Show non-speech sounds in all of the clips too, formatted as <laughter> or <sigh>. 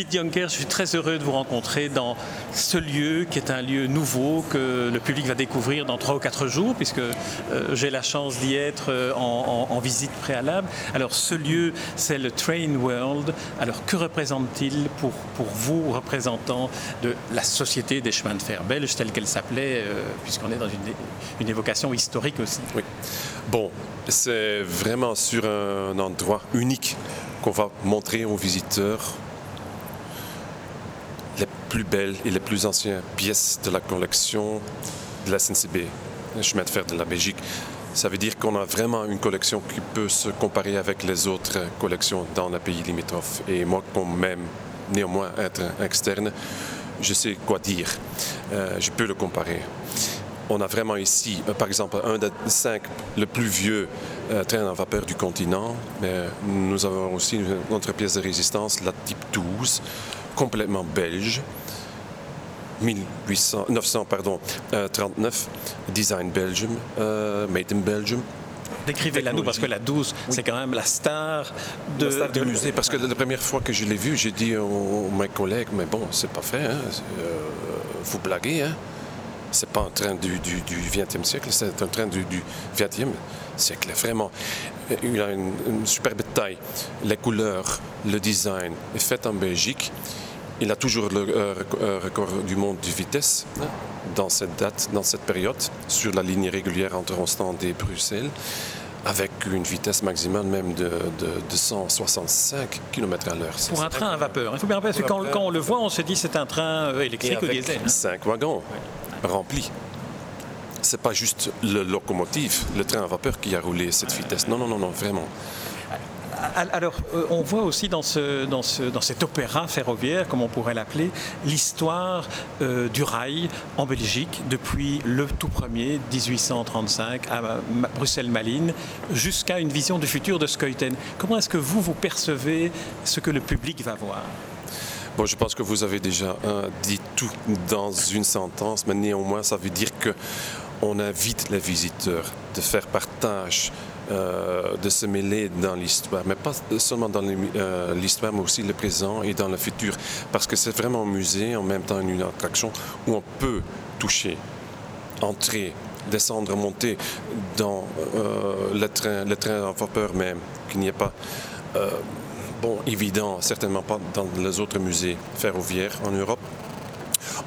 Pete Juncker, je suis très heureux de vous rencontrer dans ce lieu qui est un lieu nouveau que le public va découvrir dans trois ou quatre jours, puisque euh, j'ai la chance d'y être euh, en, visite préalable. Alors ce lieu, c'est le Train World. Alors que représente-t-il pour, vous, représentants de la Société des chemins de fer belge, telle qu'elle s'appelait, euh, puisqu'on est dans une, une évocation historique aussi? Oui. Bon, c'est vraiment sur un endroit unique qu'on va montrer aux visiteurs plus belles et les plus anciennes pièces de la collection de la SNCB, le chemin de fer de la Belgique. Ça veut dire qu'on a vraiment une collection qui peut se comparer avec les autres collections dans les pays limitrophes. Et moi, comme même néanmoins être externe, je sais quoi dire. Euh, je peux le comparer. On a vraiment ici, par exemple, un des cinq le plus vieux euh, train à vapeur du continent. Mais nous avons aussi une autre pièce de résistance, la type 12, complètement belge. 1800, 900, pardon, euh, 39, design Belgium, euh, made in Belgium. Décrivez-la nous, parce que la 12, oui. c'est quand même la star, de, la star du musée. Parce que la première fois que je l'ai vue, j'ai dit aux, mes collègues, mais bon, c'est pas fait, hein, euh, vous blaguez, hein. C'est pas un train du, du, du 20e siècle, c'est un train du, du 20e siècle. Vraiment, il a une, une superbe taille, les couleurs, le design est fait en Belgique. Il a toujours le euh, record du monde de vitesse dans cette date, dans cette période, sur la ligne régulière entre Ostende et Bruxelles, avec une vitesse maximale même de, de, de 165 km à l'heure. Pour un train à vapeur. Il faut bien rappeler, parce que quand, quand, on le voit, on se dit c'est un train électrique ou diesel. Hein. Cinq wagons ouais. remplis. C'est pas juste le locomotive, le train à vapeur qui a roulé cette vitesse. Non, non, non, non, vraiment. Alors, euh, on voit aussi dans, ce, dans, ce, dans, cet opéra ferroviaire, comme on pourrait l'appeler, l'histoire euh, du rail en Belgique depuis le tout premier, 1835, à Bruxelles-Malines, jusqu'à une vision du futur de Skeuten. Comment est-ce que vous, vous percevez ce que le public va voir? Bon, je pense que vous avez déjà euh, dit tout dans une sentence, mais néanmoins, ça veut dire que on invite les visiteurs de faire partage euh, de se mêler dans l'histoire, mais pas seulement dans l'histoire, euh, mais aussi le présent et dans le futur, parce que c'est vraiment un musée, en même temps une attraction où on peut toucher, entrer, descendre, monter dans euh, le train, le train en vapeur même, qu'il n'y ait pas, bon, évident, certainement pas dans les autres musées ferroviaires en Europe.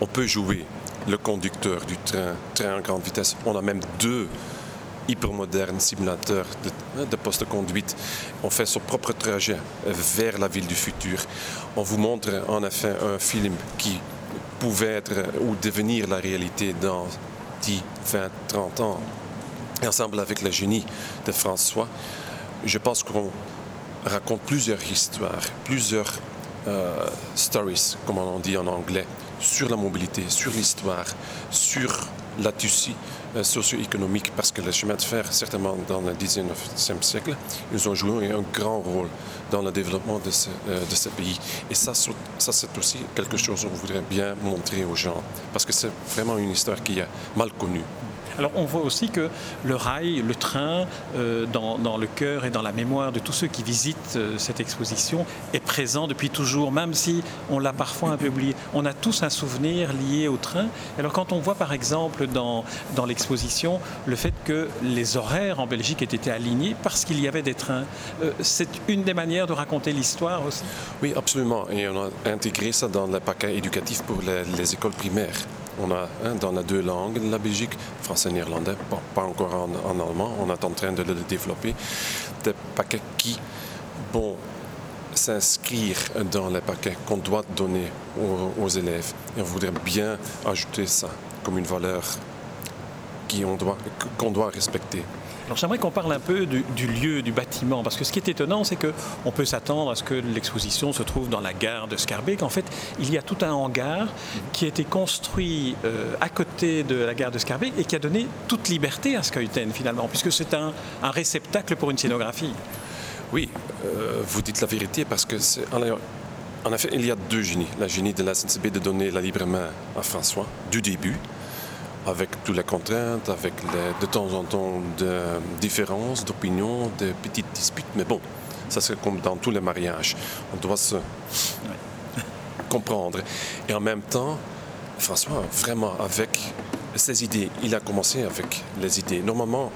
On peut jouer le conducteur du train, train en grande vitesse. On a même deux hypermodernes simulateurs de, de poste conduite. On fait son propre trajet vers la ville du futur. On vous montre en effet un film qui pouvait être ou devenir la réalité dans 10, 20, 30 ans. Ensemble avec le génie de François, je pense qu'on raconte plusieurs histoires, plusieurs euh, stories, comme on dit en anglais, sur la mobilité, sur l'histoire, sur la tissu euh, socio-économique, parce que les chemins de fer, certainement dans le 19e siècle, ils ont joué un grand rôle dans le développement de ce, euh, pays. Et ça, ça c'est aussi quelque chose qu'on voudrait bien montrer aux gens, parce que c'est vraiment une histoire qui est mal connue. Alors on voit aussi que le rail, le train, euh, dans, le cœur et dans la mémoire de tous ceux qui visitent euh, cette exposition, est présent depuis toujours, même si on l'a parfois un peu oublié. On a tous un souvenir lié au train. Alors quand on voit par exemple dans, dans l'exposition le fait que les horaires en Belgique aient été alignés parce qu'il y avait des trains, euh, c'est une des manières de raconter l'histoire aussi. Oui, absolument. Et on a intégré ça dans le paquet éducatif pour les, les écoles primaires. On a hein, dans les deux langues la Belgique, français et néerlandais, pas, pas encore en, en, allemand, on est en train de le développer, des paquets qui vont s'inscrire dans les paquets qu'on doit donner aux, aux, élèves. Et on voudrait bien ajouter ça comme une valeur qu'on doit, qu'on doit respecter. Alors j'aimerais qu'on parle un peu du, du, lieu, du bâtiment, parce que ce qui est étonnant, c'est qu'on peut s'attendre à ce que l'exposition se trouve dans la gare de Scarbeck. En fait, il y a tout un hangar qui a été construit euh, à côté de la gare de Scarbeck et qui a donné toute liberté à Skeuten finalement, puisque c'est un, un, réceptacle pour une scénographie. Oui, euh, vous dites la vérité, parce que c'est En effet, il y a deux génies. La génie de la SNCB de donner la libre main à François du début, avec toutes les contraintes, avec de temps en temps de différences d'opinion, de petites disputes. Mais bon, ça c'est comme dans tous les mariages. On doit se <laughs> comprendre. Et en même temps, François, vraiment, avec ses idées, il a commencé avec les idées. Normalement,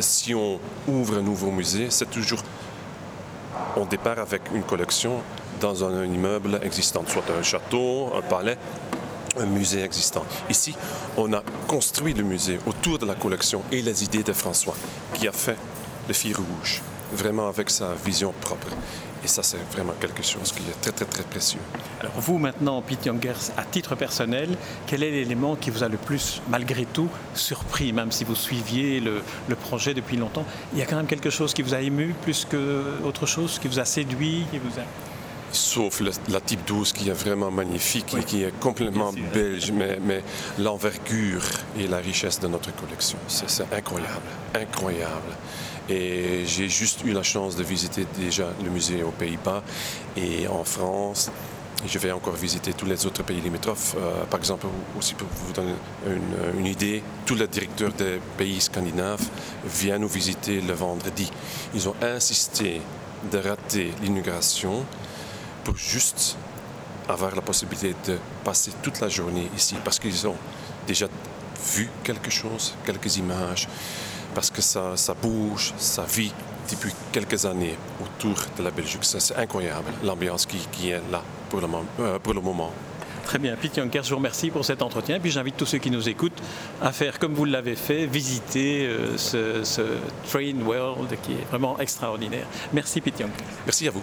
si on ouvre un nouveau musée, c'est toujours on départ avec une collection dans un immeuble existant, soit un château, un palais, un musée existant. Ici, on a construit le musée autour de la collection et les idées de François, qui a fait le fil rouge, vraiment avec sa vision propre. Et ça, c'est vraiment quelque chose qui est très, très, très précieux. Alors, vous, maintenant, Pete Youngers, à titre personnel, quel est l'élément qui vous a le plus, malgré tout, surpris, même si vous suiviez le, projet depuis longtemps? Il y a quand même quelque chose qui vous a ému plus qu'autre chose, qui vous a séduit qui vous a sauf la type 12 qui est vraiment magnifique et qui est complètement belge, mais, mais l'envergure et la richesse de notre collection, c'est incroyable, incroyable. Et j'ai juste eu la chance de visiter déjà le musée aux Pays-Bas et en France. Et je vais encore visiter tous les autres pays limitrophes. Euh, par exemple, aussi pour vous donner une, une, idée, tous les directeurs des pays scandinaves viennent nous visiter le vendredi. Ils ont insisté de rater l'inauguration pour juste avoir la possibilité de passer toute la journée ici parce qu'ils ont déjà vu quelque chose, quelques images, parce que ça, ça bouge, ça vit depuis quelques années autour de la Belgique. C'est incroyable l'ambiance qui, qui, est là pour le, euh, pour le moment. Très bien, Pete Jonker, je vous remercie pour cet entretien. Puis j'invite tous ceux qui nous écoutent à faire comme vous l'avez fait, visiter euh, ce, ce, Train World qui est vraiment extraordinaire. Merci Pete Jonker. Merci à vous.